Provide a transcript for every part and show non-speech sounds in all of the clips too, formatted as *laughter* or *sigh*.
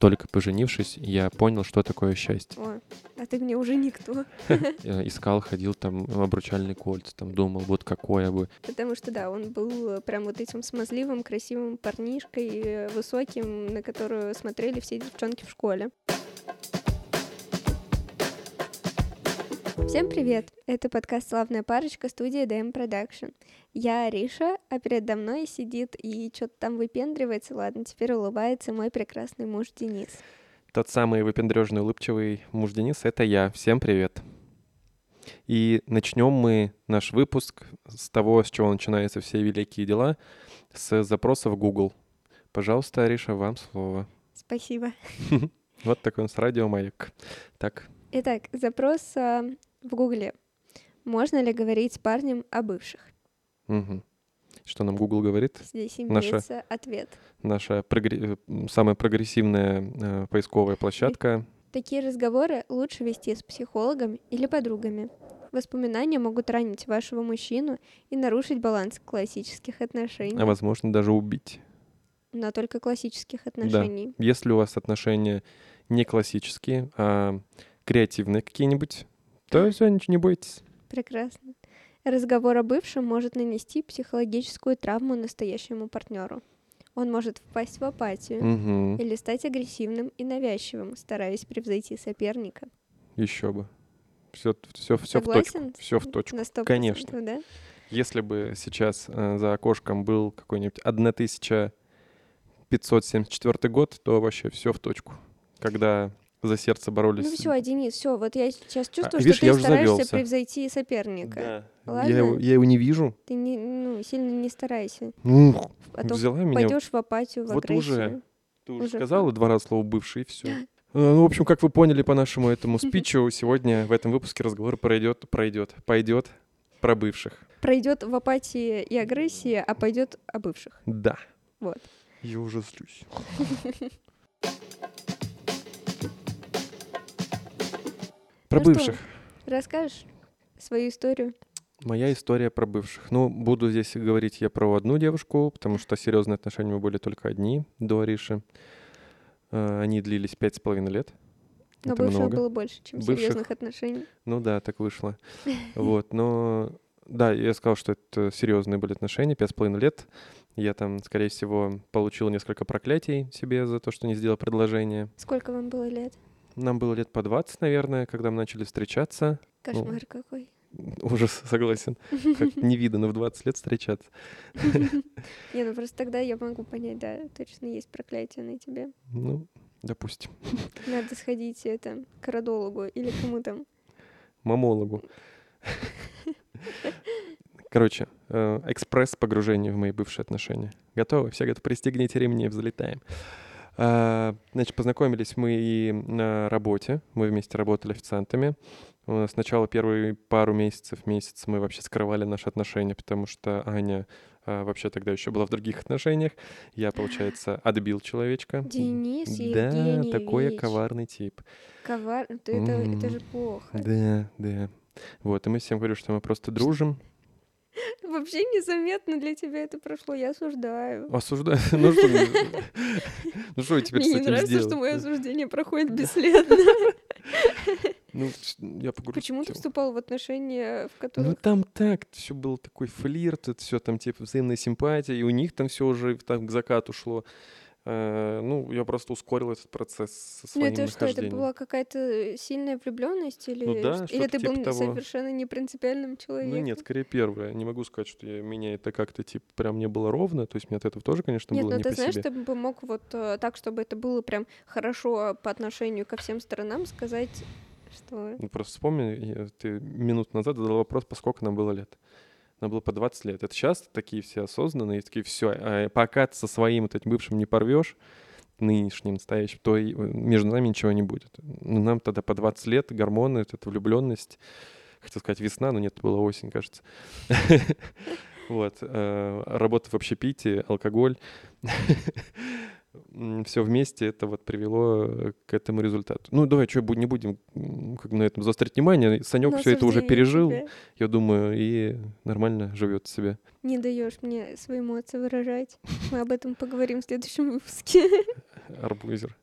только поженившись, я понял, что такое счастье. О, а ты мне уже никто. *laughs* Я Искал, ходил там обручальный кольца, там думал, вот какое бы. Потому что, да, он был э, прям вот этим смазливым, красивым парнишкой, э, высоким, на которую смотрели все девчонки в школе. Всем привет! Это подкаст «Славная парочка» студии DM Production. Я Ариша, а передо мной сидит и что-то там выпендривается. Ладно, теперь улыбается мой прекрасный муж Денис. Тот самый выпендрежный, улыбчивый муж Денис — это я. Всем привет! И начнем мы наш выпуск с того, с чего начинаются все великие дела, с запроса в Google. Пожалуйста, Ариша, вам слово. Спасибо. *laughs* Вот такой у нас радиомаяк. Так, Итак, запрос а, в Гугле. Можно ли говорить с парнем о бывших? мгм. Что нам Google говорит? Здесь Наша- имеется ответ. Наша прогре- э, самая прогрессивная э, поисковая площадка. Такие разговоры лучше вести с психологом или подругами. Воспоминания могут ранить вашего мужчину и нарушить баланс классических отношений. а возможно даже убить. Но только классических отношений. Если у вас отношения не классические, а креативные какие-нибудь, то все, ничего не бойтесь. Прекрасно. Разговор о бывшем может нанести психологическую травму настоящему партнеру. Он может впасть в апатию Угу. или стать агрессивным и навязчивым, стараясь превзойти соперника. Еще бы. Все, все, все в точку. Все в точку. На 100%, Конечно. да? Если бы сейчас э, за окошком был какой-нибудь 1574 год, то вообще все в точку. Когда за сердце боролись. Ну все, Денис, все, вот я сейчас чувствую, А, видишь, что ты стараешься завелся. превзойти соперника. Да. Ладно? Я, его, я его не вижу. Ты не, ну, сильно не старайся. Ну, А то взяла меня. пойдешь в апатию, в Вот агрессию. уже. Ты уже уже сказала два раза слово бывший, и все. *laughs* Ну, в общем, как вы поняли по нашему этому спичу, сегодня в этом выпуске разговор пройдет, пройдет, пойдет про бывших. Пройдет в апатии и агрессии, а пойдет о бывших. Да. Вот. Я уже злюсь. *laughs* Про Ну что? бывших. Расскажешь свою историю? Моя история про бывших. Ну, буду здесь говорить я про одну девушку, потому что серьезные отношения мы были только одни до Ариши. Э, Они длились пять с половиной лет. Но Это бывших много. было больше, чем Бывших. серьезных отношений. Ну да, так вышло. *laughs* Вот, но да, я сказал, что это серьезные были отношения, пять с половиной лет. Я там, скорее всего, получил несколько проклятий себе за то, что не сделал предложение. Сколько вам было лет? Нам было лет по 20, наверное, когда мы начали встречаться. Кошмар какой. *laughs* Ужас, согласен. Как *laughs* невиданно в 20 лет встречаться. *laughs* Не, ну просто тогда я могу понять, да, точно есть проклятие на тебе. Ну, допустим. Надо сходить это, к родологу или кому там. Мамологу. Короче, э, экспресс погружение в мои бывшие отношения. Готовы? Все готовы? Пристегните ремни, взлетаем. А, Значит, познакомились мы и на работе. Мы вместе работали официантами. Сначала первые пару месяцев, месяц мы вообще скрывали наши отношения, потому что Аня а, вообще тогда еще была в других отношениях. Я, получается, отбил человечка. Денис Да, Евгеньевич. такой я коварный тип. Ковар... Это, это, это же плохо. Да, да. Вот, и мы всем говорим, что мы просто дружим. *laughs* Вообще незаметно для тебя это прошло, я осуждаю. Осуждаю. *laughs* Ну что, мне- *laughs* ну что я теперь с Мне не этим нравится, что мое осуждение проходит бесследно. Ну, я погрустил. Почему ты вступал в отношения, в Ну которых... там так, все был такой флирт, это все там типа взаимная симпатия, и у них там все уже так к закату шло. Э, Ну, я просто ускорил этот процесс со Ну своим это что, это была какая-то сильная влюбленность или, Ну да, или ты был типа того. совершенно непринципиальным человеком? Ну нет, скорее первое. Не могу сказать, что я- меня это как-то типа прям не было ровно. То есть мне от этого тоже, конечно, Нет, было ну не ты по знаешь, себе. ты бы мог вот э, так, чтобы это было прям хорошо по отношению ко всем сторонам, сказать, что... Ну, просто вспомни, ты минут назад задал вопрос, по сколько нам было лет. Нам было по 20 лет. Это сейчас такие все осознанные, такие, все, пока ты со своим вот этим бывшим не порвешь, нынешним, настоящим, то э, между нами ничего не будет. Ну, нам тогда по 20 лет, гормоны, вот эта влюбленность, хотел сказать весна, но нет, это была осень, кажется. *laughs* Вот. э, Работа в общепите, алкоголь. *laughs* Все вместе это вот привело э, к этому результату. Ну, давай, что, не будем как бы на этом заострять внимание. Санек на все это уже пережил, тебя. я думаю, и нормально живет себе. Не даешь мне свои эмоции выражать. Мы об этом поговорим в следующем выпуске. *laughs* Арбузер.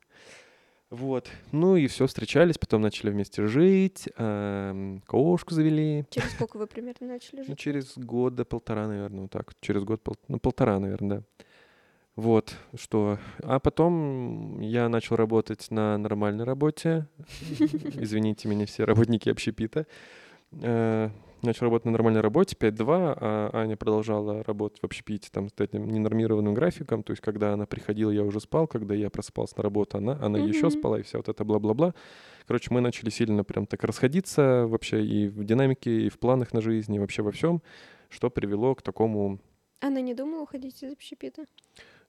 Вот. Ну и все, встречались, потом начали вместе жить, эм, кошку завели. Через сколько вы примерно начали Ну, жить? через года полтора, наверное, вот так. Через год, пол- ну, полтора, наверное, да. Вот, что. А потом я начал работать на нормальной работе. *laughs* Извините меня, все работники общепита. Э, Начал работать на нормальной работе 5-2, а Аня продолжала работать в общепите там с этим ненормированным графиком. То есть, когда она приходила, я уже спал, когда я просыпался на работу, она, она еще Мгм. спала, и вся вот это бла-бла-бла. Короче, мы начали сильно прям так расходиться вообще и в динамике, и в планах на жизнь, и вообще во всем, что привело к такому Она не думала уходить из общепита?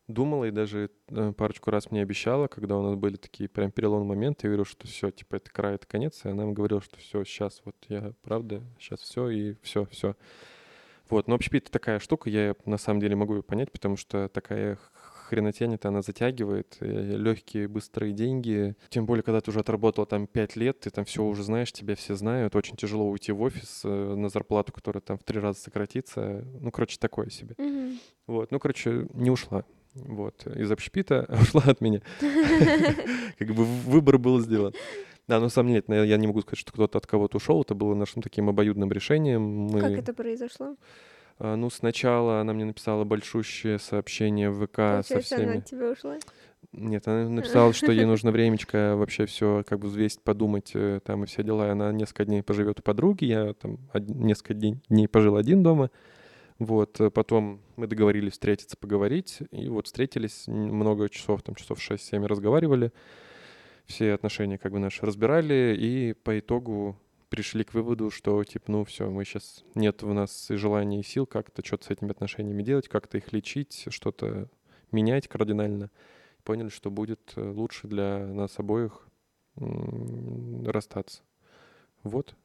Думала и даже э, парочку раз мне обещала, когда у нас были такие прям переломные моменты, я говорил, что все, типа, это край, это конец, и она мне говорила, что все, сейчас вот я, правда, сейчас все и все, все. Вот, но общепит это такая штука, я на самом деле могу ее понять, потому что такая хренотень, это она затягивает, легкие, быстрые деньги. Тем более, когда ты уже отработал там 5 лет, ты там все уже знаешь, тебя все знают. Очень тяжело уйти в офис э, на зарплату, которая там в три раза сократится. Ну, короче, такое себе. Мгм. Вот, ну, короче, не ушла. Вот, из общепита *laughs* ушла от меня. *laughs* Как бы выбор был сделан. Да, но самом деле, я не могу сказать, что кто-то от кого-то ушел. Это было нашим таким обоюдным решением. Мы, Как это произошло? а, ну, сначала она мне написала большущее сообщение в ВК со Получается, она всеми. от тебя ушла? Нет, она *laughs* написала, что ей нужно времечко вообще все как бы взвесить, подумать э, там и все дела. Она несколько дней поживет у подруги. Я там несколько дней пожил один дома. Вот, э, потом мы договорились встретиться, поговорить. И вот встретились много часов, там часов 6-7 разговаривали. Все отношения как бы наши разбирали. И по итогу пришли к выводу, что типа, ну все, мы сейчас нет у нас и желания, и сил как-то что-то с этими отношениями делать, как-то их лечить, что-то менять кардинально поняли, что будет э, лучше для нас обоих расстаться. Вот,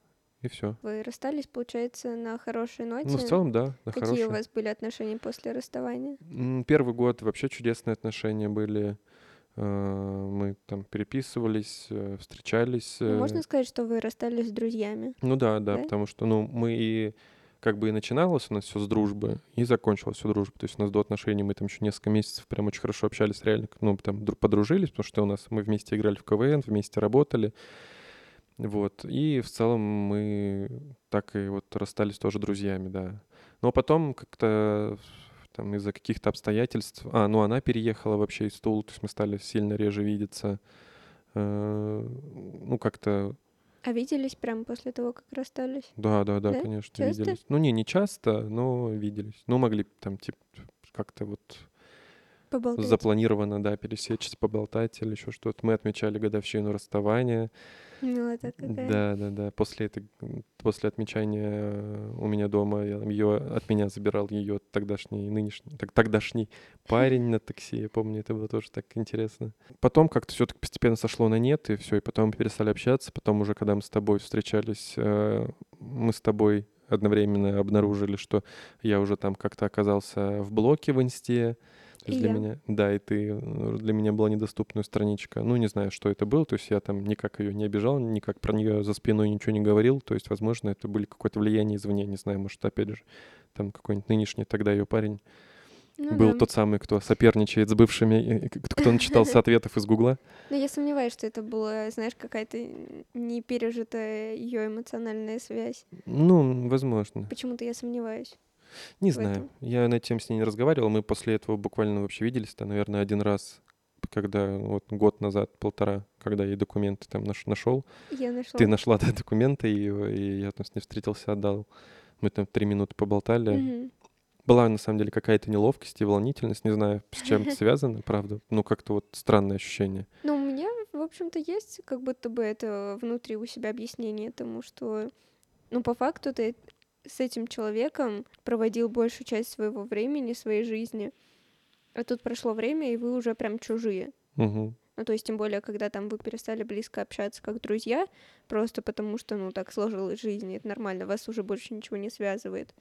и все. Вы расстались, получается, на хорошей ноте? Ну, в целом, да, на Какие хорошее. у вас были отношения после расставания? Первый год вообще чудесные отношения были. Э, Мы там переписывались, э, встречались. Ну, э, можно сказать, что вы расстались с друзьями? Ну да, да, Да? потому что, ну, мы и как бы и начиналось у нас все с дружбы, и закончилось все дружбой. То есть у нас до отношений мы там еще несколько месяцев прям очень хорошо общались, реально, ну, там дру- подружились, потому что у нас мы вместе играли в КВН, вместе работали. Вот. И в целом мы так и вот расстались тоже друзьями, да. Но потом как-то там из-за каких-то обстоятельств... А, ну она переехала вообще из Тулы, то есть мы стали сильно реже видеться. Э, Ну, как-то А виделись прямо после того, как расстались? да, да, да, Да? конечно, Часто? виделись. Ну, не, не часто, но виделись. Ну, могли там, типа, как-то вот Поболтать? запланированно, да, пересечься, поболтать или еще что-то. Мы отмечали годовщину расставания. Милота какая. Да, да, да. После, этой, после отмечания э, у меня дома ее от меня забирал ее тогдашний, нынешний, так, тогдашний *laughs* парень на такси. Я помню, это было тоже так интересно. Потом как-то все-таки постепенно сошло на нет, и все, и потом мы перестали общаться. Потом уже, когда мы с тобой встречались, э, мы с тобой одновременно обнаружили, что я уже там как-то оказался в блоке в инсте. То есть И для я. меня, да, и ты э, для меня была недоступная страничка. Ну, не знаю, что это было. То есть я там никак ее не обижал, никак про нее за спиной ничего не говорил. То есть, возможно, это были какое-то влияние извне, не знаю, может, опять же, там какой-нибудь нынешний тогда ее парень Ну был да. тот самый, кто соперничает с бывшими, кто начитал с *laughs* ответов из Гугла. Но я сомневаюсь, что это была, знаешь, какая-то не пережитая ее эмоциональная связь. Ну, возможно. Почему-то я сомневаюсь. Не знаю. Я на тему с ней не разговаривал. Мы после этого буквально вообще виделись-то, наверное, один раз, когда вот год назад, полтора, когда я документы там наш- нашел. Я нашла. Ты нашла да, документы, и, и я там с ней встретился, отдал. Мы там три минуты поболтали. Мгм. Была на самом деле какая-то неловкость и волнительность, не знаю, с чем это *laughs* связано, правда. Ну, как-то вот странное ощущение. Ну, у меня, в общем-то, есть как будто бы это внутри у себя объяснение тому, что, ну, по факту ты с этим человеком проводил большую часть своего времени, своей жизни, а тут прошло время, и вы уже прям чужие. Мгм. Ну, то есть, тем более, когда там вы перестали близко общаться как друзья, просто потому что, ну, так сложилась жизнь, и это нормально, вас уже больше ничего не связывает.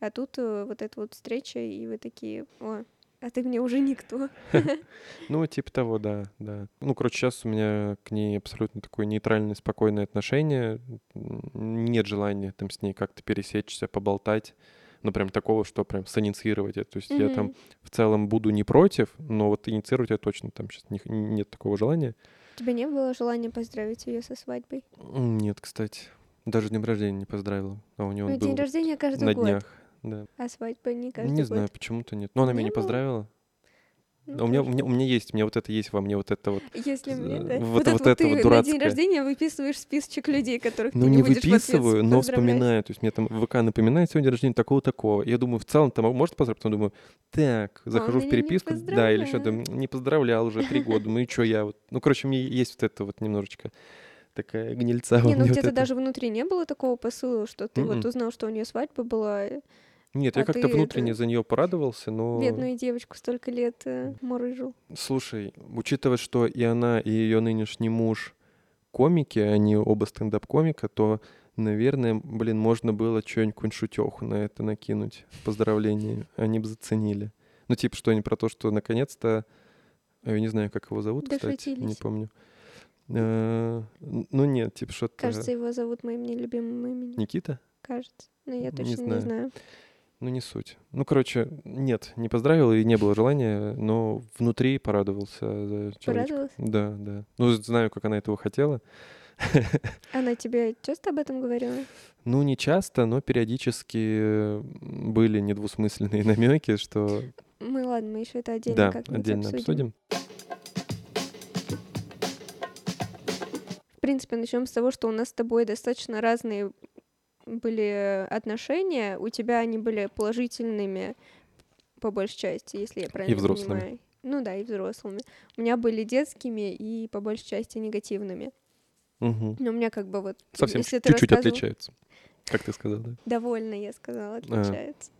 А тут э, вот эта вот встреча, и вы такие, о, а ты мне уже никто. *laughs* *laughs* Ну, типа того, да, да. Ну, короче, сейчас у меня к ней абсолютно такое нейтральное, спокойное отношение. Нет желания там с ней как-то пересечься, поболтать. Ну, прям такого, что прям синициировать это. То есть я там в целом буду не против, но вот инициировать я точно там сейчас нет такого желания. У тебя не было желания поздравить ее со свадьбой? Нет, кстати. Даже днем рождения не поздравила. А у нее Ну, день рождения каждый на год, днях. Да. а свадьба не каждый Не год. знаю, почему-то нет. Но она меня Не не было? поздравила. Ну, А у меня, у меня, у меня есть, у меня вот это есть во мне, вот это вот. Если з- мне, да? вот- это вот это ты вот на день дурацкое. рождения выписываешь списочек людей, которых Ну, ты не не в выписываю, но вспоминаю. То есть мне там ВК напоминает сегодня день рождения такого-такого. Я думаю, в целом там может поздравить, потом думаю, так, захожу в меня не переписку, да, или что-то, не поздравлял уже три года, ну и что я вот. Ну, короче, мне есть вот это вот немножечко такая гнильца Не, ну вот где-то это. даже внутри не было такого посыла, что ты вот Мгм. узнал, что у нее свадьба была. Нет, я а как-то ты внутренне это- за нее порадовался, но... Бедную девочку столько лет э, мурыжил. Слушай, учитывая, что и она, и ее нынешний муж комики, они оба стендап-комика, то, наверное, блин, можно было что-нибудь шутеху на это накинуть. Поздравления. Они бы заценили. Ну, типа, что они про то, что наконец-то... а Я не знаю, как его зовут, кстати, не помню. Э, Ну, нет, типа, что-то... Кажется, его зовут моим нелюбимым именем. Никита? Кажется. Но я Не точно не знаю. знаю. Ну, не суть. Ну, короче, нет, не поздравил и не было желания, но внутри порадовался за. Порадовался? Да, да. Ну, знаю, как она этого хотела. *laughs* Она тебе часто об этом говорила? Ну, не часто, но периодически были недвусмысленные *laughs* намеки, что Мы, ладно, мы еще это отдельно да, как-нибудь отдельно обсудим. обсудим. В принципе, начнем с того, что у нас с тобой достаточно разные были отношения. У тебя они были положительными, по большей части, если я правильно взрослыми. понимаю. Ну да, и взрослыми. У меня были детскими и по большей части негативными. Мгм. Но у меня как бы вот... Совсем чуть-чуть отличаются, как ты сказал, да? Довольно, я сказала, А. отличается.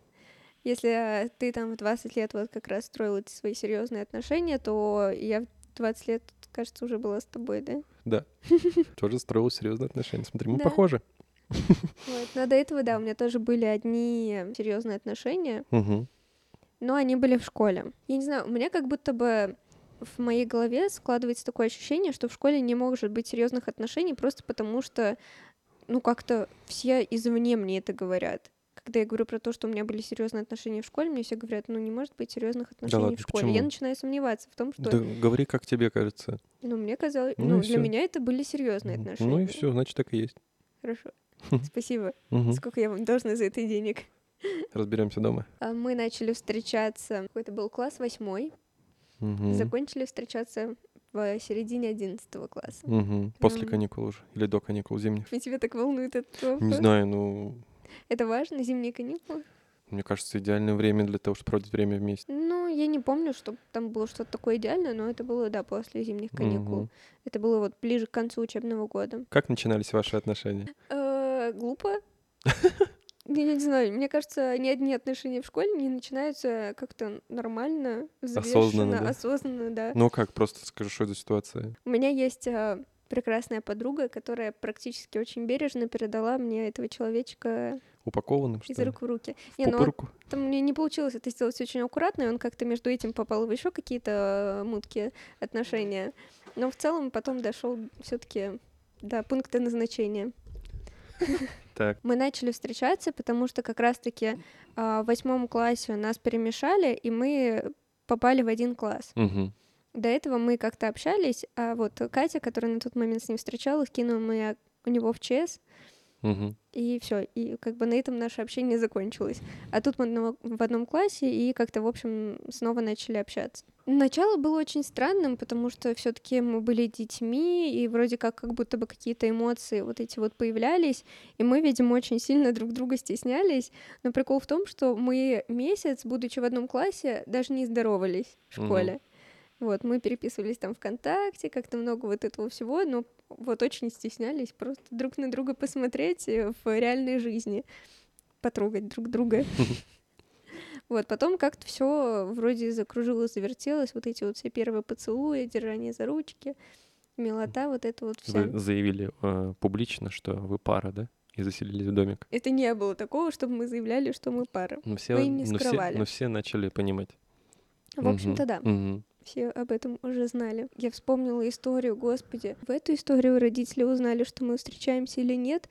Если э, ты там в 20 лет вот как раз строил эти свои серьезные отношения, то я в 20 лет, кажется, уже была с тобой, да? Да. *laughs* Тоже строил серьезные отношения. Смотри, мы Да. похожи. *laughs* Вот. Но до этого, да, у меня тоже были одни серьезные отношения, Мгм. но они были в школе. Я не знаю, у меня как будто бы в моей голове складывается такое ощущение, что в школе не может быть серьезных отношений просто потому, что, ну, как-то все извне мне это говорят. Когда я говорю про то, что у меня были серьезные отношения в школе, мне все говорят, ну, не может быть серьезных отношений ладно, в школе. Я почему? начинаю сомневаться в том, что, Да говори, как тебе кажется. ну, мне казалось, Ну ну, для всё. меня это были серьезные отношения. Ну и все, значит, так и есть. Хорошо. Спасибо. Сколько я вам должна за это денег? Разберемся дома. А Мы начали встречаться, какой-то был класс восьмой, закончили встречаться в середине одиннадцатого класса. Мгм. После каникул уже. Или до каникул зимних. И тебя так волнует этот вопрос? Не знаю, ну, Это важно, зимние каникулы? мне кажется, идеальное время для того, чтобы проводить время вместе. Ну, я не помню, что там было что-то такое идеальное, но это было, да, после зимних каникул. Мгм. Это было вот ближе к концу учебного года. Как начинались ваши отношения? Глупо. *laughs* Я не знаю, мне кажется, ни одни отношения в школе не начинаются как-то нормально, Осознанно, взвешенно, да? осознанно, да. Ну как, просто скажи, что за ситуация? У меня есть а, прекрасная подруга, которая практически очень бережно передала мне этого человечка Упакованным, что из рук в руки. В Не, ну, пупырку? там мне не получилось это сделать очень аккуратно, и он как-то между этим попал в еще какие-то э, муткие отношения. Но в целом потом дошел все-таки до пункта назначения. *laughs* Так. Мы начали встречаться, потому что как раз-таки а, в восьмом классе нас перемешали, и мы попали в один класс. Мгм. До этого мы как-то общались, а вот Катя, которая на тот момент с ним встречалась, кинула меня у него в ЧС, Мгм. и все, и как бы на этом наше общение закончилось. А тут мы в одном классе и как-то, в общем, снова начали общаться. Начало было очень странным, потому что все таки мы были детьми, и вроде как как будто бы какие-то эмоции вот эти вот появлялись, и мы, видимо, очень сильно друг друга стеснялись. Но прикол в том, что мы месяц, будучи в одном классе, даже не здоровались в школе. Вот, мы переписывались там ВКонтакте, как-то много вот этого всего, но вот очень стеснялись просто друг на друга посмотреть э, в реальной жизни, потрогать друг друга. *laughs* Вот, потом как-то все вроде закружилось, завертелось, вот эти вот все первые поцелуи, держание за ручки, милота, вот это вот вся. Вы заявили э, публично, что вы пара, да? И заселились в домик. Это не было такого, чтобы мы заявляли, что мы пара. Но все, Мы не но все, скрывали. но все начали понимать. В общем-то, Мгм. да. Мгм. Все об этом уже знали. Я вспомнила историю, господи. В эту историю родители узнали, что мы встречаемся или нет.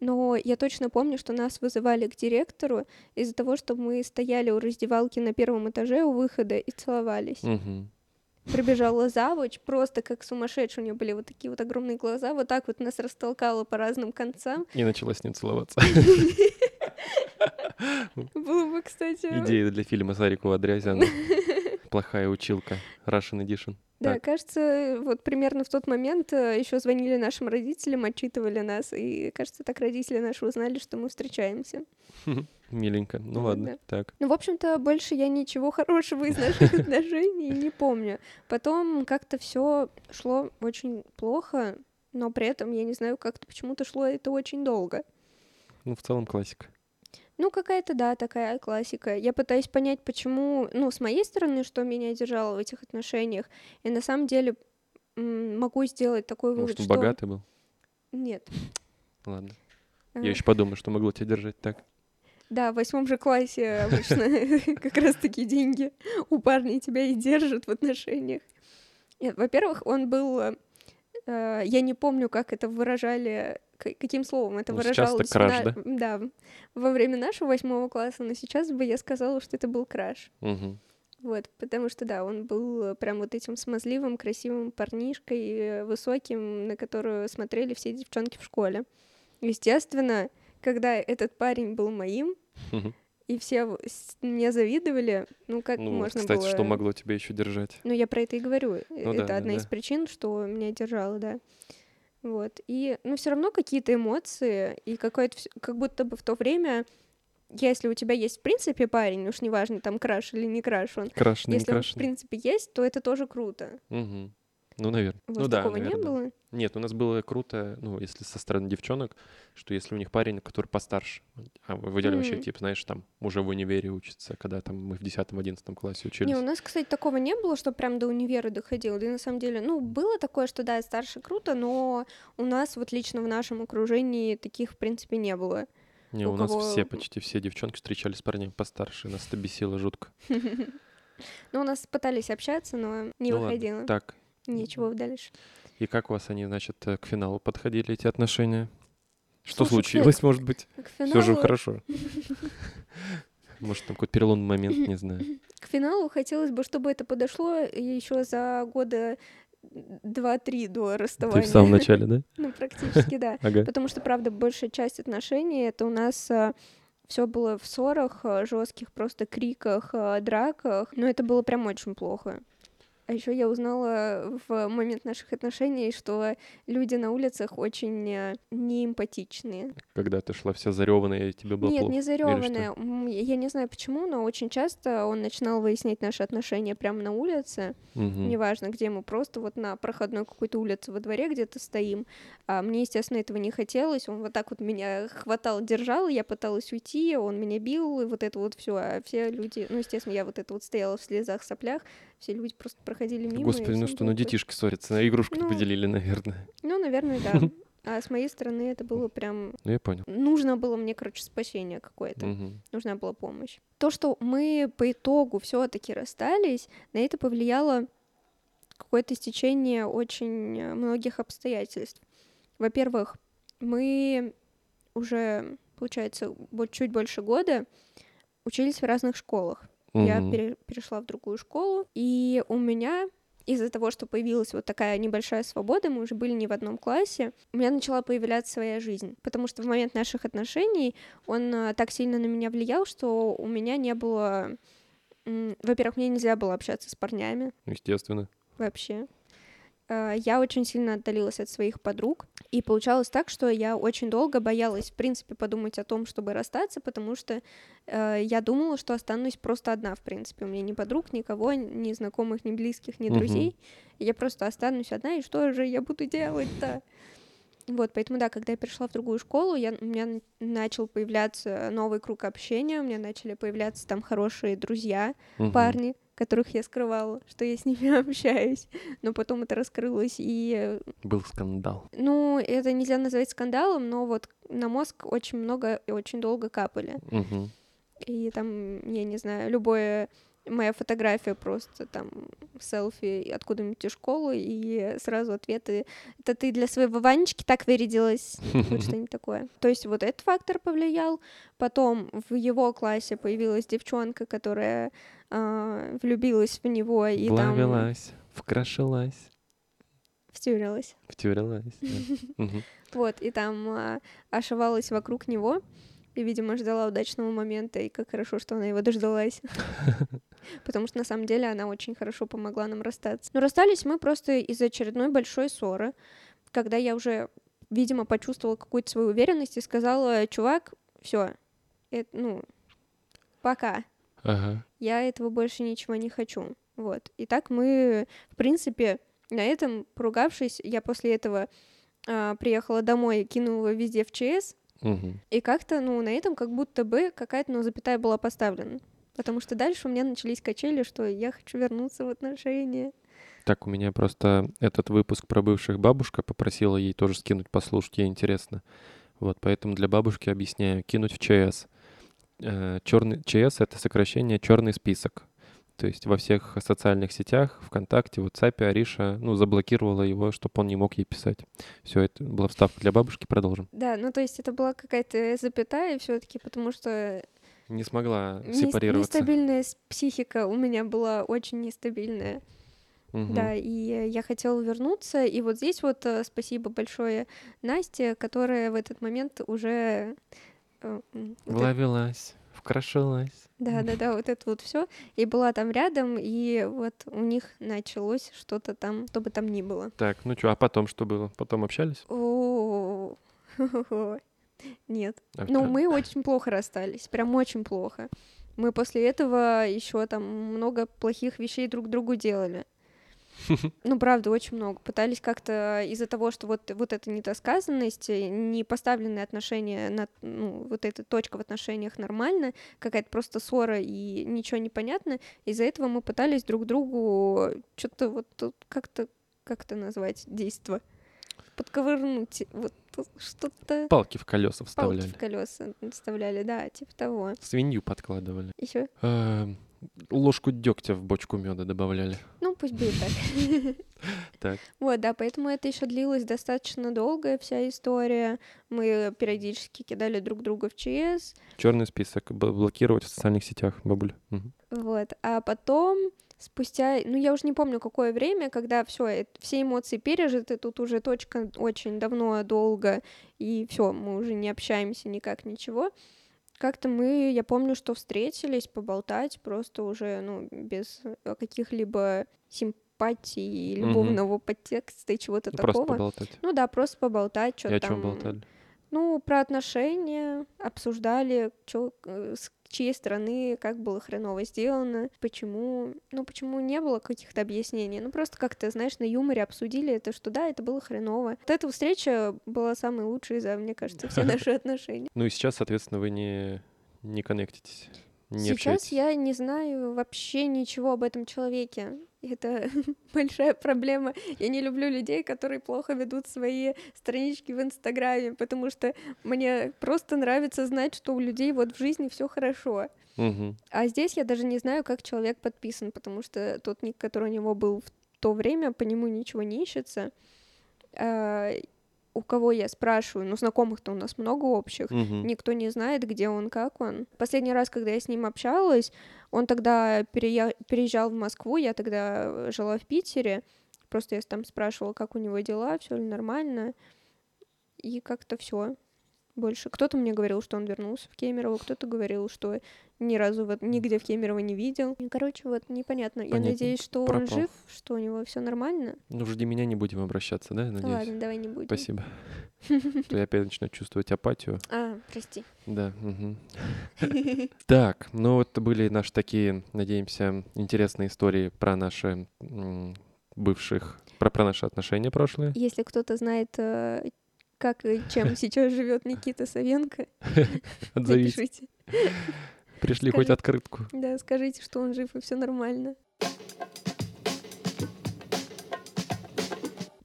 Но я точно помню, что нас вызывали к директору из-за того, что мы стояли у раздевалки на первом этаже у выхода и целовались. Мгм. прибежала завуч, просто как сумасшедшая, у нее были вот такие вот огромные глаза, вот так вот нас растолкала по разным концам. И начала с ним целоваться. Было бы, кстати... Идея для фильма Сарикова Адрязяна. *laughs* Плохая училка. Russian Edition. Да, Так. кажется, вот примерно в тот момент еще звонили нашим родителям, отчитывали нас, и, кажется, так родители наши узнали, что мы встречаемся. *laughs* Миленько. Ну Да, ладно, да. так. Ну, в общем-то, больше я ничего *laughs* хорошего из наших *laughs* отношений не помню. Потом как-то все шло очень плохо, но при этом, я не знаю, как-то почему-то шло это очень долго. Ну, в целом классика. Ну, какая-то, да, такая классика. Я пытаюсь понять, почему, ну, с моей стороны, что меня держало в этих отношениях. И на самом деле могу сделать такой вывод, Может, что... богатый был? Нет. Ладно. А, Я еще подумаю, что могло тебя держать так. Да, в восьмом же классе обычно *laughs* как раз такие деньги у парней тебя и держат в отношениях. Нет, Во-первых, он был... э, Я не помню, как это выражали, каким словом это Ну, выражалось. краш, на- Да, во время нашего восьмого класса, но сейчас бы я сказала, что это был краш. Мгм. Вот, потому что, да, он был прям вот этим смазливым, красивым парнишкой, э, высоким, на которую смотрели все девчонки в школе. Естественно, когда этот парень был моим, Мгм. И все мне завидовали, ну как Ну, можно кстати, было... что могло тебя еще держать? Ну, я про это и говорю. Э, Ну это да, да, одна из да. причин, что меня держало, да. Вот. И, ну, все равно какие-то эмоции, и какое-то, как будто бы в то время, если у тебя есть, в принципе, парень, уж неважно, там краш или не краш он, не если он, в принципе, есть, то это тоже круто. Мгм. Ну, наверное. У Ну вас да, такого не было? Нет, у нас было круто, ну, если со стороны девчонок, что если у них парень, который постарше, а в идеале вообще, М. типа, знаешь, там, уже в универе учится, когда там мы в 10-11 классе учились. Не, у нас, кстати, такого не было, что прям до универа доходило. Да и на самом деле, ну, было такое, что да, старше круто, но у нас вот лично в нашем окружении таких, в принципе, не было. Не, у у нас кого- все, почти все девчонки встречались с парнями постарше, нас это бесило жутко. *laughs* Ну, у нас пытались общаться, но не Ну выходило. Так, Ничего дальше. и как у вас они, значит, э, к финалу подходили, эти отношения? Что Слушай, случилось, может быть? К Все же финалу, хорошо. *laughs* Может, там какой-то переломный момент, не знаю. к финалу хотелось бы, чтобы это подошло еще за года два-три до Ты расставания. в самом начале, да? *laughs* Ну, практически, да. *laughs* Ага. Потому что, правда, большая часть отношений это у нас все было в ссорах, жестких просто криках, э, драках. Но это было прям очень плохо. А еще я узнала в момент наших отношений, что люди на улицах очень э, неэмпатичные. Когда ты шла вся зареванная, тебе было Нет, плохо. не зареванная. Я не знаю почему, но очень часто он начинал выяснять наши отношения прямо на улице. Мгм. Неважно, где мы просто вот на проходной какой-то улице во дворе где-то стоим. А мне, естественно, этого не хотелось. Он вот так вот меня хватал, держал, я пыталась уйти, он меня бил, и вот это вот все. А все люди, ну, естественно, я вот это вот стояла в слезах, соплях, все люди просто проходили мимо. Господи, ну что, ну детишки ссорятся, на игрушку Ну, поделили, наверное. Ну, наверное, да. *laughs* А с моей стороны это было прям... Ну, я понял. Нужно было мне, короче, спасение какое-то. Мгм. нужна была помощь. То, что мы по итогу все-таки расстались, на это повлияло какое-то стечение очень э, многих обстоятельств. Во-первых, мы уже, получается, чуть больше года учились в разных школах. Я Мгм. пере- перешла в другую школу, и у меня из-за того, что появилась вот такая небольшая свобода, мы уже были не в одном классе, у меня начала появляться своя жизнь. Потому что в момент наших отношений он а, так сильно на меня влиял, что у меня не было... Во-первых, мне нельзя было общаться с парнями Естественно. вообще. А, Я очень сильно отдалилась от своих подруг, и получалось так, что я очень долго боялась, в принципе, подумать о том, чтобы расстаться, потому что э, я думала, что останусь просто одна, в принципе. У меня ни подруг, никого, ни знакомых, ни близких, ни друзей. И Я просто останусь одна, и что же я буду делать-то? Вот, поэтому, да, когда я перешла в другую школу, я, у меня начал появляться новый круг общения, у меня начали появляться там хорошие друзья, Мгм. парни, которых я скрывала, что я с ними *laughs* общаюсь. Но потом это раскрылось, и, э, Был скандал. ну, это нельзя назвать скандалом, но вот на мозг очень много и очень долго капали. Мгм. И там, я не знаю, любое моя фотография просто там селфи откуда-нибудь из школы, и сразу ответы «Это ты для своего Ванечки так вырядилась?» *laughs* Вот что-нибудь такое. То есть вот этот фактор повлиял. Потом в его классе появилась девчонка, которая а, влюбилась в него, и там... Вловилась. Вкрашилась. Втюрилась. Втюрилась. да. *laughs* Вот, и там а, ошивалась вокруг него, и, видимо, ждала удачного момента, и как хорошо, что она его дождалась. *laughs* Потому что, на самом деле, она очень хорошо помогла нам расстаться. Но расстались мы просто из-за очередной большой ссоры, когда я уже, видимо, почувствовала какую-то свою уверенность и сказала, чувак, все, ну, пока, Ага. я этого больше ничего не хочу. Вот. И так мы, в принципе, на этом, поругавшись, я после этого а, приехала домой, кинула везде в ЧС, Мгм. и как-то, ну, на этом как будто бы какая-то, ну, запятая была поставлена. Потому что дальше у меня начались качели, что я хочу вернуться в отношения. Так, у меня просто этот выпуск про бывших бабушка попросила ей тоже скинуть, послушать, ей интересно. Вот, поэтому для бабушки объясняю. Кинуть в ЧС. Черный ЧС — это сокращение «черный список». То есть во всех социальных сетях, ВКонтакте, WhatsApp, Ариша, ну, заблокировала его, чтобы он не мог ей писать. Все, это была вставка для бабушки, продолжим. Да, ну, то есть это была какая-то запятая все таки потому что Не смогла сепарироваться. нестабильная психика у меня была очень нестабильная. Мгм. Да, и э, я хотела вернуться, и вот здесь вот э, спасибо большое Насте, которая в этот момент уже... э, Вловилась, вкрашилась. Да-да-да, вот это вот все. И была там рядом, и вот у них началось что-то там, что бы там ни было. Так, ну что, а потом что было? Потом общались? О, *laughs* Нет. А Ну, мы очень плохо расстались, прям очень плохо. Мы после этого еще там много плохих вещей друг другу делали. *laughs* Ну, правда, очень много. Пытались как-то из-за того, что вот, вот эта недосказанность, э, не поставленные отношения, на, ну, вот эта точка в отношениях нормально, какая-то просто ссора и ничего не понятно, из-за этого мы пытались друг другу что-то вот тут как-то, как это назвать, действо, подковырнуть, вот что-то... Палки в колеса Палки вставляли. в колеса вставляли, да, типа того. Свинью подкладывали. Еще, Эм, Ложку дегтя в бочку меда добавляли. ну пусть будет так. *laughs* Так. Вот, да, поэтому это еще длилось достаточно долго, вся история. Мы периодически кидали друг друга в ЧС, Черный список. Блокировать в социальных сетях, бабуль. Вот. А потом, спустя, ну я уже не помню какое время, когда все, все эмоции пережиты, тут уже точка очень давно, долго, и все, мы уже не общаемся никак, ничего. Как-то мы, я помню, что встретились поболтать, просто уже, ну, без э, каких-либо симпатий, любовного подтекста и чего-то Ну, Просто такого. поболтать. Ну да, просто поболтать, И что о там. чем болтали? Ну, про отношения обсуждали, чё, э, с чьей стороны, как было хреново сделано, почему, ну, почему не было каких-то объяснений. Ну, просто как-то, знаешь, на юморе обсудили это, что да, это было хреново. Вот эта встреча была самой лучшей за, мне кажется, все *laughs* наши отношения. Ну и сейчас, соответственно, вы не, не коннектитесь. Не Сейчас общаетесь. я не знаю вообще ничего об этом человеке. Это *laughs* большая проблема. Я не люблю людей, которые плохо ведут свои странички в Инстаграме, потому что мне просто нравится знать, что у людей вот в жизни все хорошо. Мгм. А здесь я даже не знаю, как человек подписан, потому что тот ник, который у него был в то время, по нему ничего не ищется. У кого я спрашиваю, ну, знакомых-то у нас много общих, Мгм. Никто не знает, где он, как он. Последний раз, когда я с ним общалась, он тогда перея- переезжал в Москву, я тогда э, жила в Питере. Просто я там спрашивала, как у него дела, все ли нормально. И как-то все. Больше. Кто-то мне говорил, что он вернулся в Кемерово, кто-то говорил, что ни разу вот нигде в Кемерово не видел. Короче, вот непонятно. Я Понятненько. надеюсь, что он Пропал. жив, что у него все нормально. Ну, жди меня, не будем обращаться, да, я надеюсь? ладно, давай не будем. Спасибо. *laughs* То я опять начну чувствовать апатию. А, прости. Да. *laughs* Так, ну вот были наши такие, надеемся, интересные истории про наши бывших, про, про наши отношения прошлые. Если кто-то знает, э, как и чем сейчас живет Никита Савенко, *laughs* Отзовись. напишите. Пришли хоть открытку. Да, скажите, что он жив и все нормально.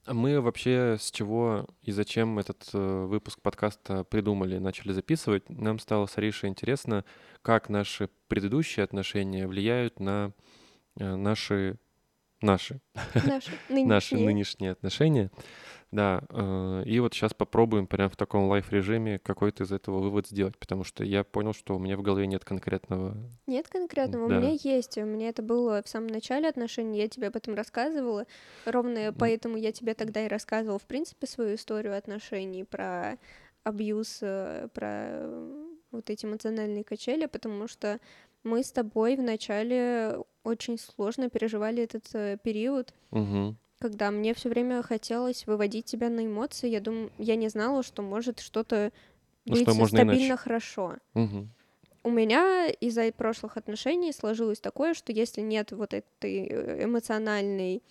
А Мы вообще с чего и зачем этот э, выпуск подкаста придумали, начали записывать? Нам стало с Аришей интересно, как наши предыдущие отношения влияют на э, наши наши Наши *laughs* наши нынешние отношения. Да, э, и вот сейчас попробуем прям в таком лайф-режиме какой-то из этого вывод сделать, потому что я понял, что у меня в голове нет конкретного... Нет конкретного, Да. у меня есть. У меня это было в самом начале отношений, я тебе об этом рассказывала. Ровно поэтому я тебе тогда и рассказывала, в принципе, свою историю отношений про абьюз, э, про вот эти эмоциональные качели, потому что мы с тобой вначале очень сложно переживали этот э, период, Мгм. Когда мне все время хотелось выводить тебя на эмоции. Я думаю, я не знала, что может что-то Ну, быть что стабильно иначе. хорошо. Мгм. У меня из-за прошлых отношений сложилось такое, что если нет вот этой э, эмоциональной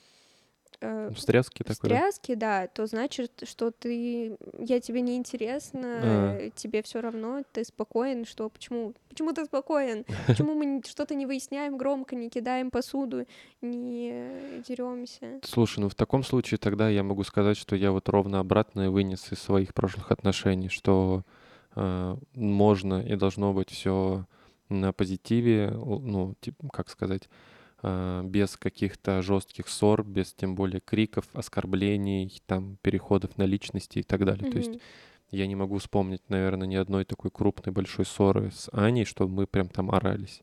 э, Встряски такой, да? встряски, то значит, что ты, я тебе не интересна, А. тебе все равно, ты спокоен, что почему, почему ты спокоен, почему мы что-то не выясняем громко, не кидаем посуду, не деремся. Слушай, ну в таком случае тогда я могу сказать, что я вот ровно обратное вынес из своих прошлых отношений, что э, можно и должно быть все на позитиве, ну, типа, как сказать, без каких-то жестких ссор, без тем более криков, оскорблений, там, переходов на личности и так далее. То есть я не могу вспомнить, наверное, ни одной такой крупной большой ссоры с Аней, чтобы мы прям там орались.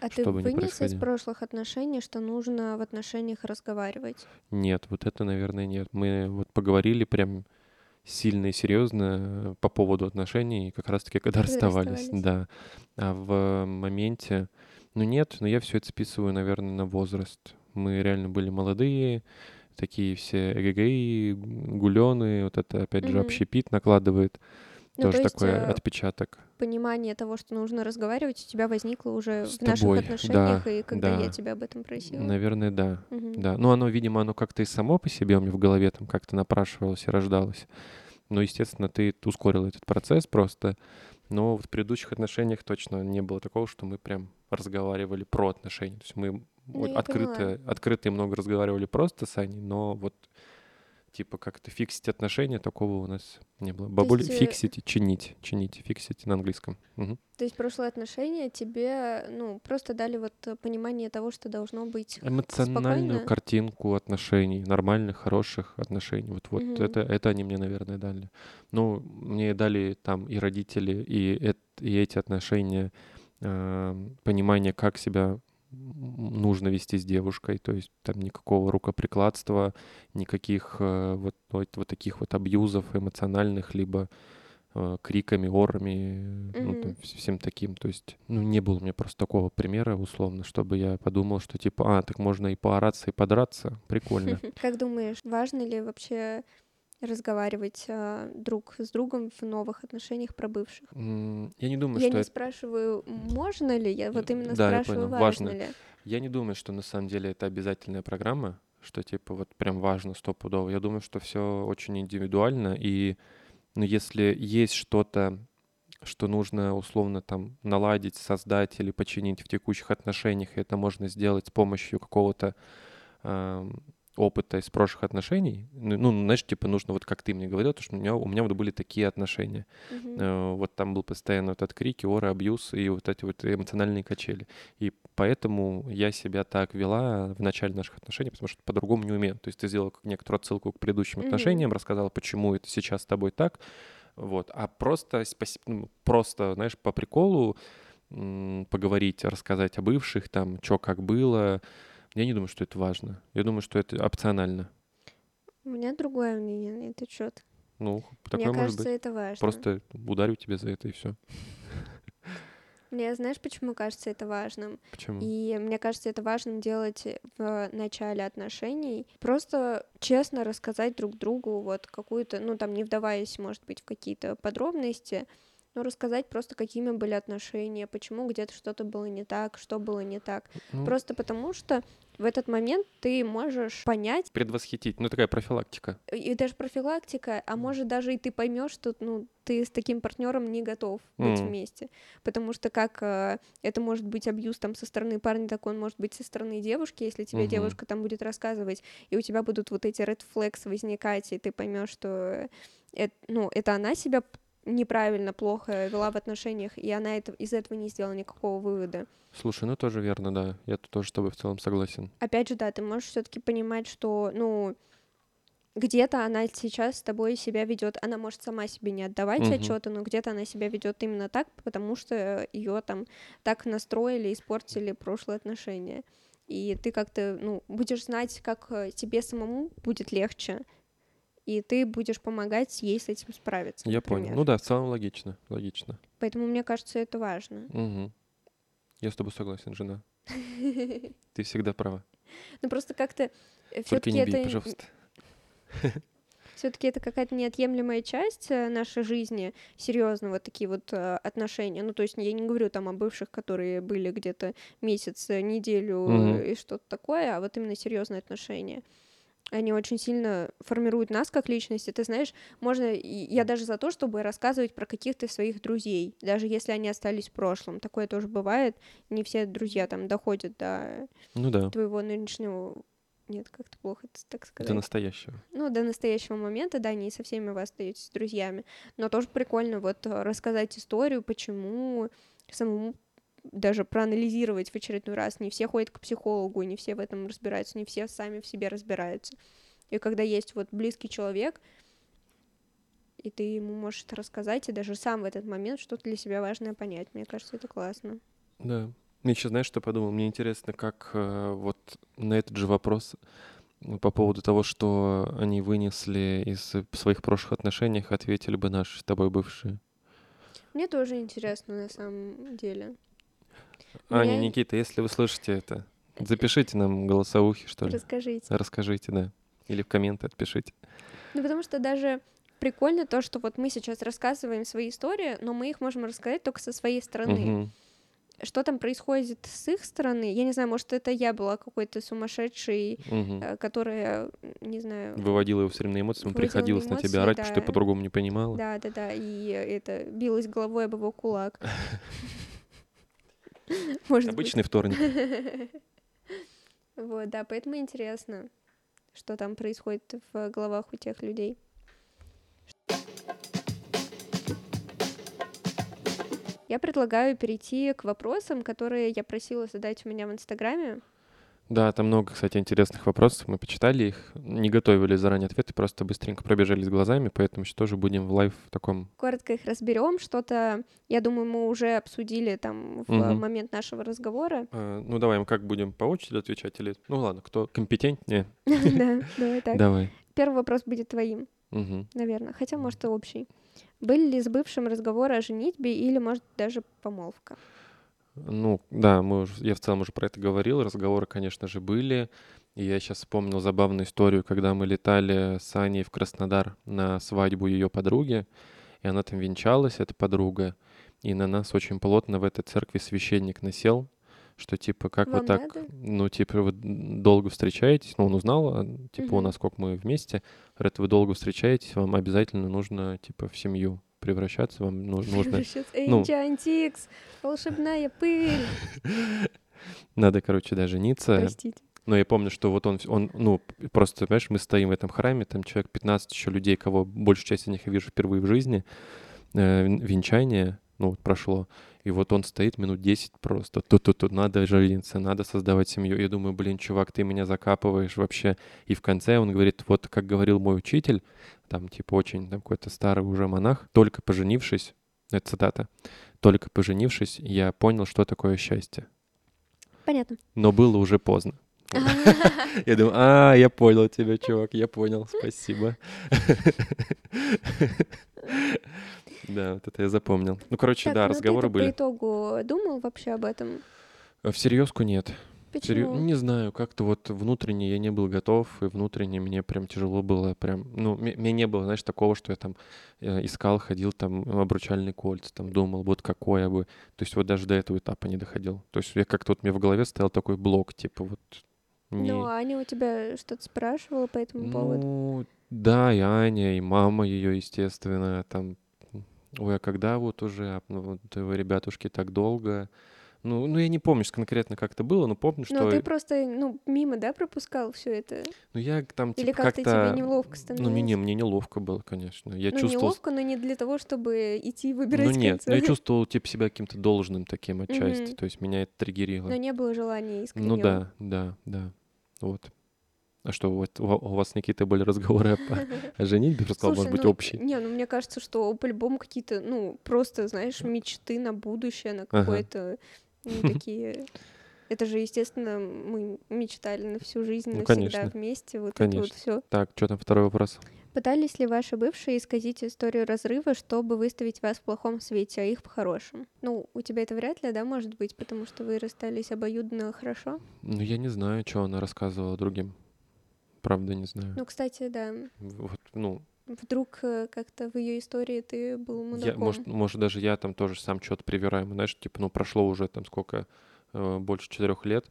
А ты вынес из прошлых отношений, что нужно в отношениях разговаривать? Нет, вот это, наверное, нет. Мы вот поговорили прям сильно и серьезно по поводу отношений, как раз-таки, Когда расставались, расставались. да. А в моменте, ну нет, но я все это списываю, наверное, на возраст. Мы реально были молодые, такие все эгэгэй, гуленые, вот это, опять же, Мгм. общепит накладывает Ну, тоже то есть, такой э, отпечаток. Понимание того, что нужно разговаривать, у тебя возникло уже С в наших тобой, отношениях, да, и когда я да. тебя об этом просила. Наверное, да. Мгм. Да, ну оно, видимо, оно как-то и само по себе у меня в голове там как-то напрашивалось и рождалось. Но, естественно, ты ускорил этот процесс просто. Но в предыдущих отношениях точно не было такого, что мы прям разговаривали про отношения. То есть мы Ну, открыто, открыто и много разговаривали просто с Аней, но вот типа как-то фиксить отношения, такого у нас не было. Бабуль, есть, фиксить, чинить, чинить, фиксить на английском. Мгм. То есть прошлые отношения тебе, ну, просто дали вот понимание того, что должно быть Эмоциональную спокойно. картинку отношений, нормальных, хороших отношений. Вот, вот Мгм. это, это они мне, наверное, дали. Ну, мне дали там и родители, и, и эти отношения, понимание, как себя нужно вести с девушкой, то есть там никакого рукоприкладства, никаких э, вот, вот, вот таких вот абьюзов эмоциональных, либо э, криками, орами, ну, там, всем таким. То есть, ну, не было у меня просто такого примера, условно, чтобы я подумал, что типа, а, так можно и поораться, и подраться. Прикольно. *laughs* Как думаешь, важно ли вообще разговаривать а, друг с другом в новых отношениях про бывших? М, Я не думаю, я что не это... спрашиваю, можно ли, я вот Э, именно да, я спрашиваю, важно, важно. ли. Я не думаю, что на самом деле это обязательная программа, что типа вот прям важно стопудово. Я думаю, что все очень индивидуально, и ну, если есть что-то, что нужно условно там наладить, создать или починить в текущих отношениях, и это можно сделать с помощью какого-то ам, опыта из прошлых отношений. Ну, ну, знаешь, типа нужно, вот как ты мне говорил, то, что у меня, у меня вот были такие отношения. Э, Вот там был постоянно вот этот крики, оры, абьюз и вот эти вот эмоциональные качели. И поэтому я себя так вела в начале наших отношений, потому что по-другому не умею. То есть ты сделал как некоторую отсылку к предыдущим Мгм. отношениям, рассказала, почему это сейчас с тобой так. Вот. А просто, ну, просто, знаешь, по приколу поговорить, рассказать о бывших, там, что как было. Я не думаю, что это важно. Я думаю, что это опционально. У меня другое мнение на этот счет. Ну, такое Мне может кажется, быть. это важно. Просто ударю тебя за это и все. Мне знаешь, почему кажется это важным? Почему? И мне кажется, это важным делать в начале отношений. Просто честно рассказать друг другу вот какую-то, ну там не вдаваясь, может быть, в какие-то подробности, но рассказать просто, какими были отношения, почему где-то что-то было не так, что было не так. Ну, Просто потому что в этот момент ты можешь понять, предвосхитить. Ну, такая профилактика. и даже профилактика, а может даже и ты поймешь, что ну ты с таким партнером не готов быть М. вместе, потому что как э, это может быть абьюз там со стороны парня, так он может быть со стороны девушки, если тебе Мгм. девушка там будет рассказывать, и у тебя будут вот эти red flags возникать, и ты поймешь, что это, ну это она себя неправильно, плохо вела в отношениях, и она это, из этого не сделала никакого вывода. Слушай, ну тоже верно, да. Я тоже с тобой в целом согласен. опять же, да, ты можешь все-таки понимать, что, ну, где-то она сейчас с тобой себя ведет, она может сама себе не отдавать Мгм. отчета, но где-то она себя ведет именно так, потому что ее там так настроили, испортили прошлые отношения. И ты как-то, ну, будешь знать, как э, тебе самому будет легче, и ты будешь помогать ей с этим справиться. Я понял. например. Ну да, в целом логично, логично. Поэтому мне кажется, это важно. Мгм. Я с тобой согласен, жена. *laughs* Ты всегда права. Ну просто как-то Только все-таки это пожалуйста. *laughs* все-таки это какая-то неотъемлемая часть э, нашей жизни, серьезно, вот такие вот э, отношения. Ну, то есть я не говорю там о бывших, которые были где-то месяц, э, неделю э, и что-то такое, а вот именно серьезные отношения. Они очень сильно формируют нас как личности. Ты знаешь, можно, я даже за то, чтобы рассказывать про каких-то своих друзей, даже если они остались в прошлом. Такое тоже бывает. Не все друзья там доходят до Ну да, твоего нынешнего... Нет, как-то плохо это так сказать. до настоящего. Ну, до настоящего момента, да, не со всеми вы остаетесь друзьями. Но тоже прикольно вот э, рассказать историю, почему самому даже проанализировать в очередной раз. Не все ходят к психологу, не все в этом разбираются, не все сами в себе разбираются. И когда есть вот близкий человек, и ты ему можешь это рассказать, и даже сам в этот момент что-то для себя важное понять. Мне кажется, это классно. Да. Мне еще знаешь, что подумал? Мне интересно, как э, вот на этот же вопрос м, по поводу того, что они вынесли из э, своих прошлых отношений, ответили бы наши с тобой бывшие. Мне тоже интересно на самом деле. Аня, Меня- Никита, если вы слышите это, запишите нам голосовухи, что ли. Расскажите. Расскажите, да. Или в комменты отпишите. Ну, потому что даже прикольно то, что вот мы сейчас рассказываем свои истории, но мы их можем рассказать только со своей стороны. Мгм. Что там происходит с их стороны, я не знаю, может, это я была какой-то сумасшедшей, э, которая, не знаю... Выводила его все время на эмоции, на приходилось на эмоции, тебя орать, потому что ты да. по-другому не понимала. Да, да, да, и это билась головой об его кулак. *laughs* Может быть. Обычный вторник. *laughs* Вот, да, поэтому интересно, что там происходит в головах у тех людей. Я предлагаю перейти к вопросам, которые я просила задать у меня в Инстаграме. Да, там много, кстати, интересных вопросов. Мы почитали их, не готовили заранее ответы, просто быстренько пробежались глазами, поэтому сейчас тоже будем в live в таком... Коротко их разберем. Что-то, я думаю, мы уже обсудили там в Мгм. момент нашего разговора. э, ну, давай, мы как будем по очереди отвечать или... Ну, ладно, кто компетентнее, *laughs* Да, давай так. давай. Первый вопрос будет твоим, наверное, хотя, может, и общий. Были ли с бывшим разговоры о женитьбе или, может, даже помолвка? Ну, да, мы уже, я в целом уже про это говорил, разговоры, конечно же, были. И я сейчас вспомнил забавную историю, когда мы летали с Аней в Краснодар на свадьбу ее подруги, и она там венчалась, эта подруга, и на нас очень плотно в этой церкви священник насел, что типа, как Вам вы так, надо? ну, типа, вы долго встречаетесь, ну, он узнал, а, типа, у Мгм. нас сколько мы вместе, говорит, вы долго встречаетесь, вам обязательно нужно, типа, в семью превращаться, вам *laughs* ну- нужно ну. Волшебная пыль. *laughs* надо, короче, да, жениться. Простите. Но я помню, что вот он, он, ну, просто, понимаешь, мы стоим в этом храме, там человек 15 еще людей, кого большую часть из них я вижу впервые в жизни, э, вен- венчание, ну, вот прошло, и вот он стоит минут 10 просто, тут-тут-тут, надо жениться, надо создавать семью. Я думаю, блин, чувак, ты меня закапываешь вообще. И в конце он говорит, вот как говорил мой учитель, там, типа, очень там, какой-то старый уже монах, только поженившись, это цитата, только поженившись, я понял, что такое счастье. Понятно. Но было уже поздно. *laughs* Я думаю, а, я понял тебя, чувак, я понял, спасибо. Да, вот это я запомнил. Ну, короче, да, ну разговоры ты по были. итогу думал вообще об этом? А В нет. Серьё- Почему? Не знаю, как-то вот внутренне я не был готов, и внутренне мне прям тяжело было, прям, ну, мне не было, знаешь, такого, что я там э, искал, ходил там обручальные кольца, там думал, вот какой я бы, то есть вот даже до этого этапа не доходил. То есть я как-то вот мне в голове стоял такой блок, типа вот не... Ну, Аня у тебя что-то спрашивала по этому поводу? Ну, да, и Аня, и мама ее, естественно, там, ой, а когда вот уже, а, ну, вот вы, ребятушки, так долго? Ну, ну, я не помню конкретно, как это было, но помню, что... Ну, ты просто, ну, мимо, да, пропускал все это? Ну, я там, Или типа, как-то как-то... тебе неловко Ну, становилось? мне, не- мне неловко было, конечно. Я ну, чувствовал... неловко, но не для того, чтобы идти выбирать Ну, нет, но я *laughs* чувствовал, типа, себя каким-то должным таким отчасти. Мгм. То есть меня это триггерило. Но не было желания искреннего. Ну, да, да, да. Вот. А что, вот у вас, Никита, были разговоры о, о *laughs* женитьбе? Просто сказал, может Слушай, быть, ну, общий. Не, ну мне кажется, что по-любому какие-то, ну, просто, знаешь, мечты на будущее, на Ага. Такие... Это же, естественно, мы мечтали на всю жизнь, Ну, навсегда конечно. вместе, вот это вот Конечно. все. Так, что там второй вопрос? Пытались ли ваши бывшие исказить историю разрыва, чтобы выставить вас в плохом свете, а их в хорошем? Ну, у тебя это вряд ли, да, может быть, потому что вы расстались обоюдно хорошо? Ну, я не знаю, что она рассказывала другим. Правда, не знаю. Ну, кстати, да, Вот, ну, вдруг э, как-то в ее истории ты был я, мудаком. может, может, даже я там тоже сам что-то привираю. Знаешь, типа, ну, прошло уже там сколько, э, больше четырех лет,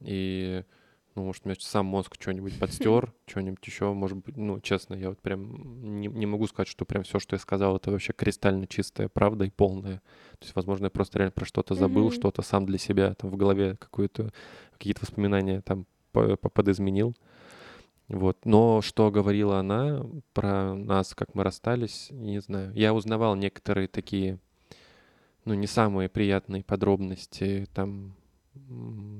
и, ну, может, меня сам мозг что-нибудь *laughs* подстер, что-нибудь еще, может быть, ну, честно, я вот прям не, не могу сказать, что прям все, что я сказал, это вообще кристально чистая правда и полная. То есть, возможно, я просто реально про что-то забыл, Мгм. что-то сам для себя там в голове какое-то, какие-то воспоминания там по- по- подизменил. Вот. Но что говорила она про нас, как мы расстались, не знаю. Я узнавал некоторые такие, ну, не самые приятные подробности, там,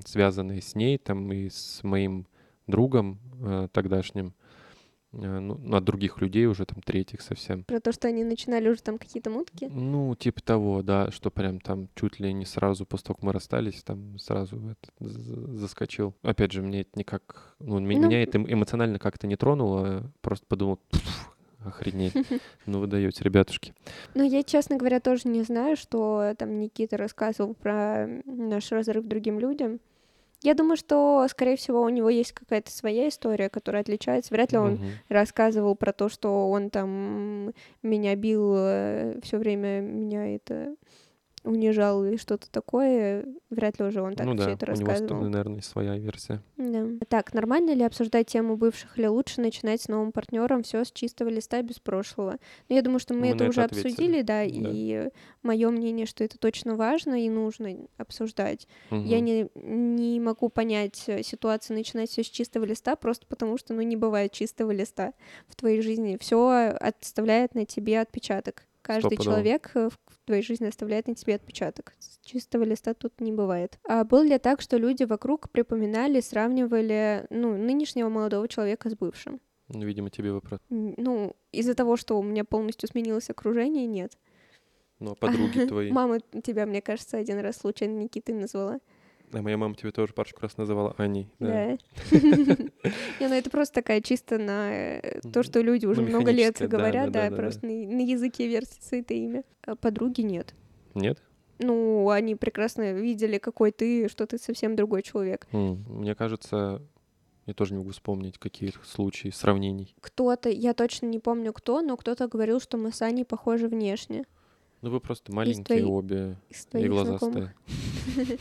связанные с ней, там, и с моим другом э, тогдашним, ну, от других людей уже, там, третьих совсем. Про то, что они начинали уже там какие-то мутки. Ну, типа того, да, что прям там чуть ли не сразу после того, как мы расстались, там сразу это з- заскочил. Опять же, мне это никак, ну, Ну, меня это эм- эмоционально как-то не тронуло, просто подумал, «Пф, охренеть, *laughs* ну вы даете, ребятушки. Ну, я, честно говоря, тоже не знаю, что там Никита рассказывал про наш разрыв другим людям. Я думаю, что, скорее всего, у него есть какая-то своя история, которая отличается. Вряд ли он Мгм. рассказывал про то, что он там меня бил, все время меня это унижал и что-то такое. Вряд ли уже он так ну все да, это у него, наверное, своя версия. Да. Так, нормально ли обсуждать тему бывших или лучше начинать с новым партнером все с чистого листа без прошлого? Ну, я думаю, что мы, Мы это на уже это ответили. обсудили, да, Да. и мое мнение, что это точно важно и нужно обсуждать. Я Мгм. не, не могу понять э, ситуацию начинать все с чистого листа, просто потому что, ну, не бывает чистого листа в твоей жизни. Все оставляет на тебе отпечаток. Каждый Стопудово. человек э, в твоей жизни оставляет на тебе отпечаток. С чистого листа тут не бывает. А было ли так, что люди вокруг припоминали, сравнивали, ну, нынешнего молодого человека с бывшим? Ну, видимо, тебе вопрос. Ну, из-за того, что у меня полностью сменилось окружение, нет. Ну, а подруги *laughs* твои. Мама тебя, мне кажется, один раз случайно Никитой назвала. А моя мама тебе тоже парочку раз называла Аней. Да. *laughs* Не, ну это просто такая чисто на э, то, что люди уже Ну, много лет говорят, да, просто на языке вертится это имя. А подруги нет. Нет? Ну, они прекрасно видели, какой ты, что ты совсем другой человек. Мне кажется, я тоже не могу вспомнить каких случаев, сравнений. Кто-то, я точно не помню кто, но кто-то говорил, что мы с Аней похожи внешне. Ну, вы просто маленькие твоей- обе и глазастые. *laughs*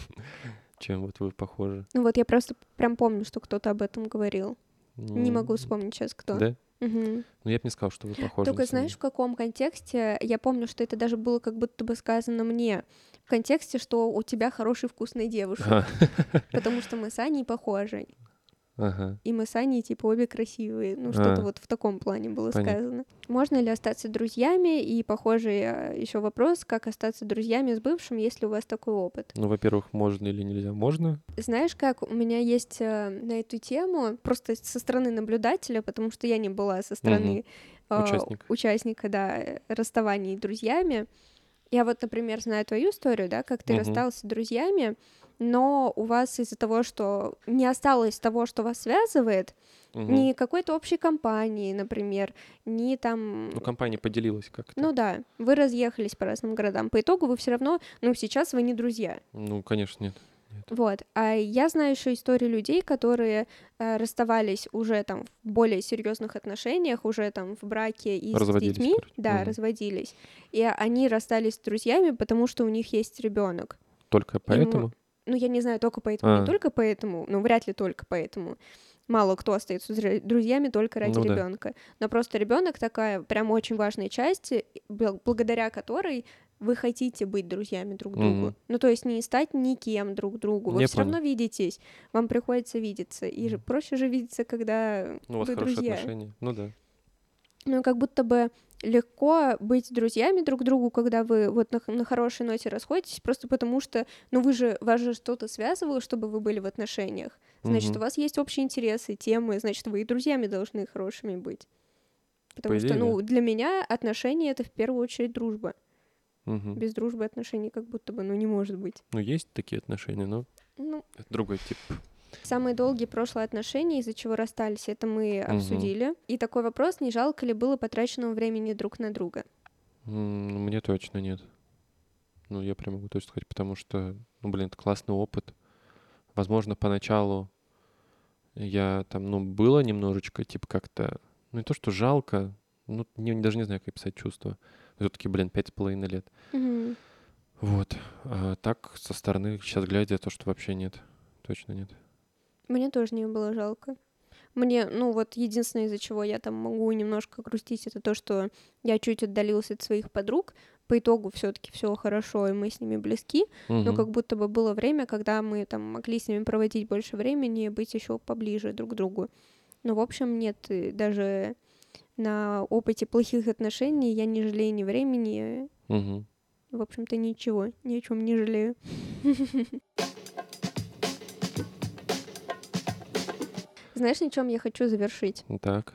Чем вот вы похожи. Ну вот я просто прям помню, что кто-то об этом говорил. Не М, могу вспомнить сейчас кто. Да? Мгм. Ну, я бы не сказал, что вы похожи. Только знаешь, в каком контексте? Я помню, что это даже было как будто бы сказано мне. В контексте, что у тебя хороший вкусный девушек. деле. Потому что мы с Аней похожи. Ага. И мы с Аней, типа, обе красивые. Ну, что-то А. вот в таком плане было Понятно. сказано. Можно ли остаться друзьями? И похожий еще вопрос, как остаться друзьями с бывшим, если у вас такой опыт? Ну, во-первых, можно или нельзя? Можно. Знаешь, как у меня есть э, на эту тему, просто со стороны наблюдателя, потому что я не была со стороны э, Участника. да, расставаний с друзьями. Я вот, например, знаю твою историю, да, как ты Мгм. расстался с друзьями, но у вас из-за того, что не осталось того, что вас связывает, Мгм. ни какой-то общей компании, например, ни там... Ну, компания поделилась как-то. Ну да, вы разъехались по разным городам. По итогу вы все равно, ну, сейчас вы не друзья. Ну, конечно, нет. Вот. А я знаю еще истории людей, которые э, расставались уже там в более серьезных отношениях, уже там в браке и с детьми. короче. Да, Мгм. разводились. И они расстались с друзьями, потому что у них есть ребенок. Только поэтому? Ну, я не знаю, только поэтому, А. не только поэтому, ну, вряд ли только поэтому. Мало кто остается с друзьями только ради Ну да. ребенка. Но просто ребенок такая прям очень важная часть, благодаря которой вы хотите быть друзьями друг другу. Мгм. Ну, то есть не стать никем друг другу. Вы все равно видитесь, вам приходится видеться. И же проще же видеться, когда Ну, у вас вы хорошие друзья. отношения. Ну да. Ну, как будто бы легко быть друзьями друг другу, когда вы вот на, на хорошей ноте расходитесь, просто потому что, ну, вы же, вас же что-то связывало, чтобы вы были в отношениях. Значит, Мгм. у вас есть общие интересы, темы, значит, вы и друзьями должны хорошими быть. Потому идее, что, да. ну, для меня отношения — это в первую очередь дружба. Мгм. Без дружбы отношений как будто бы, ну, не может быть. Ну, есть такие отношения, но Ну, это другой тип. Самые долгие прошлые отношения, из-за чего расстались, это мы Мгм. обсудили. И такой вопрос, не жалко ли было потраченного времени друг на друга? М, Мне точно нет. Ну, я прям могу точно сказать, потому что, ну, блин, это классный опыт. Возможно, поначалу я там, ну, было немножечко, типа, как-то, ну, не то, что жалко, ну, не, даже не знаю, как описать чувство. Все-таки, блин, пять с половиной лет. Мгм. Вот. А так, со стороны, сейчас глядя, то, что вообще нет. Точно нет. Мне тоже не было жалко. Мне, ну вот, единственное, из-за чего я там могу немножко грустить, это то, что я чуть отдалился от своих подруг. По итогу все таки все хорошо, и мы с ними близки. Но Мгм. как будто бы было время, когда мы там могли с ними проводить больше времени и быть еще поближе друг к другу. Но, в общем, нет, даже на опыте плохих отношений я не жалею ни времени, Мгм. в общем-то, ничего, ни о чем не жалею. *laughs* Знаешь, на чем я хочу завершить? Так.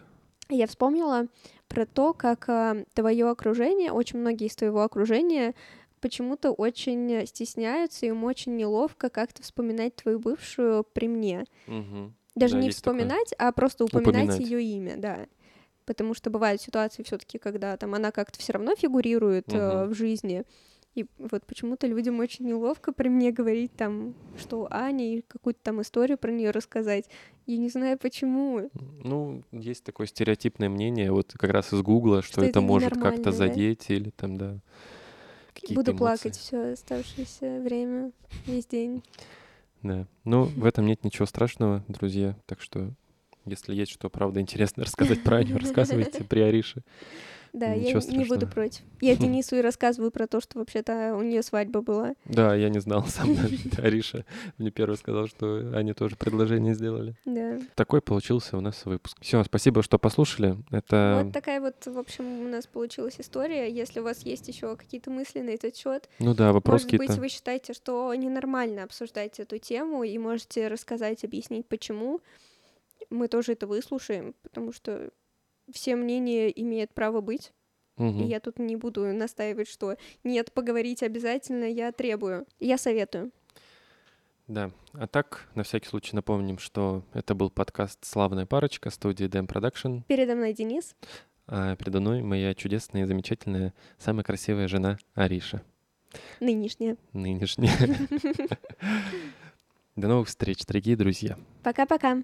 Я вспомнила про то, как твое окружение, очень многие из твоего окружения почему-то очень стесняются, им очень неловко как-то вспоминать твою бывшую при мне. Мгм. Даже Да, не есть такое. вспоминать, а просто упоминать Упоминать. ее имя, да. Потому что бывают ситуации все-таки, когда там она как-то все равно фигурирует э, Мгм. в жизни. И вот почему-то людям очень неловко при мне говорить там, что Аня, и какую-то там историю про нее рассказать. Я не знаю почему. Ну, есть такое стереотипное мнение, вот как раз из Гугла, что, Что это, это может как-то да? задеть или там, да, какие-то Буду эмоции. плакать все оставшееся время, весь день. Да. Ну, в этом нет ничего страшного, друзья. Так что, если есть что, правда, интересно рассказать про Аню, рассказывайте *laughs* при Арише. Да, я Ничего не буду страшного. против. Я *laughs* Денису и рассказываю про то, что вообще-то у нее свадьба была. Да, я не знал *laughs* сам. Ариша мне первый сказал, что Ане тоже предложение сделали. Да. Такой получился у нас выпуск. Все, спасибо, что послушали. Это, Вот такая вот, в общем, у нас получилась история. Если у вас есть еще какие-то мысли на этот счет, ну да, вопрос может быть, вы считаете, что ненормально обсуждать эту тему и можете рассказать, объяснить, почему. Мы тоже это выслушаем, потому что все мнения имеют право быть. Мгм. И я тут не буду настаивать, что нет, поговорить обязательно, я требую. Я советую. Да. А так, на всякий случай напомним, что это был подкаст «Славная парочка» студии Dam Production. Передо мной Денис. А передо мной моя чудесная и замечательная, самая красивая жена Ариша. Нынешняя. Нынешняя. *laughs* До новых встреч, дорогие друзья. Пока-пока.